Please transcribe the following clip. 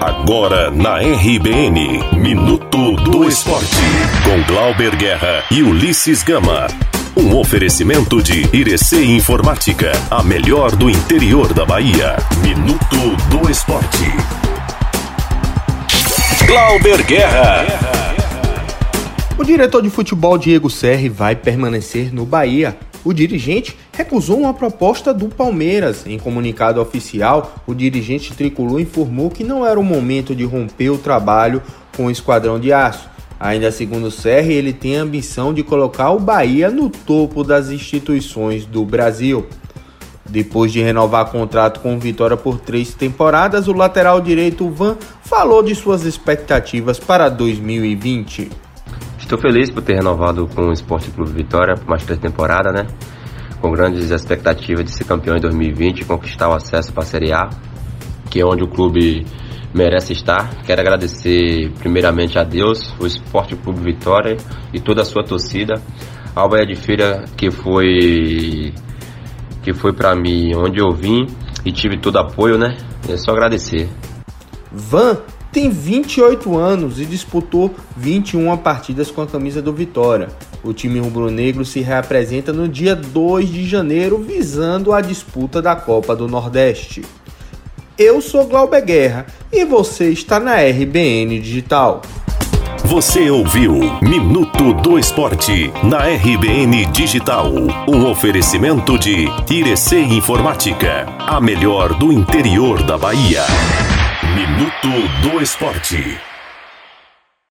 Agora na RBN, Minuto do Esporte, com Glauber Guerra e Ulisses Gama. Um oferecimento de Irecê Informática, a melhor do interior da Bahia. Minuto do Esporte. Glauber Guerra. O diretor de futebol Diego Serri vai permanecer no Bahia o dirigente recusou uma proposta do Palmeiras. Em comunicado oficial, o dirigente tricolor informou que não era o momento de romper o trabalho com o Esquadrão de Aço. Ainda segundo o Serri, ele tem a ambição de colocar o Bahia no topo das instituições do Brasil. Depois de renovar contrato com o Vitória por três temporadas, o lateral direito Van falou de suas expectativas para 2020. Estou feliz por ter renovado com o Esporte Clube Vitória por mais três temporadas, né? Com grandes expectativas de ser campeão em 2020 e conquistar o acesso para a Série A, que é onde o clube merece estar. Quero agradecer primeiramente a Deus, o Esporte Clube Vitória e toda a sua torcida. Ao Bahia de Feira que foi que foi para mim onde eu vim e tive todo apoio, né? É só agradecer. Van tem 28 anos e disputou 21 partidas com a camisa do Vitória. O time rubro-negro se reapresenta no dia 2 de janeiro, visando a disputa da Copa do Nordeste. Eu sou Glauber Guerra e você está na RBN Digital. Você ouviu Minuto do Esporte na RBN Digital. Um oferecimento de Irecê Informática, a melhor do interior da Bahia. Minuto do Esporte.